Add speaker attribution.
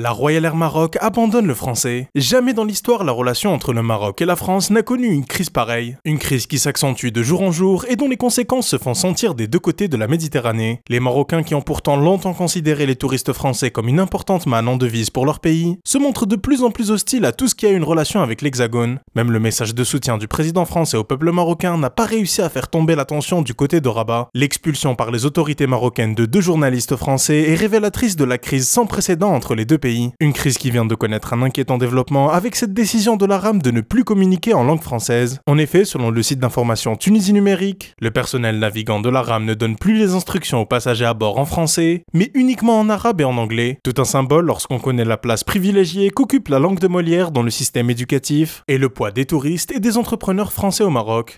Speaker 1: La Royal Air Maroc abandonne le français. Jamais dans l'histoire la relation entre le Maroc et la France n'a connu une crise pareille. Une crise qui s'accentue de jour en jour et dont les conséquences se font sentir des deux côtés de la Méditerranée. Les Marocains qui ont pourtant longtemps considéré les touristes français comme une importante manne en devise pour leur pays, se montrent de plus en plus hostiles à tout ce qui a une relation avec l'Hexagone. Même le message de soutien du président français au peuple marocain n'a pas réussi à faire tomber la tension du côté de Rabat. L'expulsion par les autorités marocaines de deux journalistes français est révélatrice de la crise sans précédent entre les deux pays une crise qui vient de connaître un inquiétant développement avec cette décision de la RAM de ne plus communiquer en langue française. En effet, selon le site d'information Tunisie Numérique, le personnel navigant de la RAM ne donne plus les instructions aux passagers à bord en français, mais uniquement en arabe et en anglais. Tout un symbole lorsqu'on connaît la place privilégiée qu'occupe la langue de Molière dans le système éducatif et le poids des touristes et des entrepreneurs français au Maroc.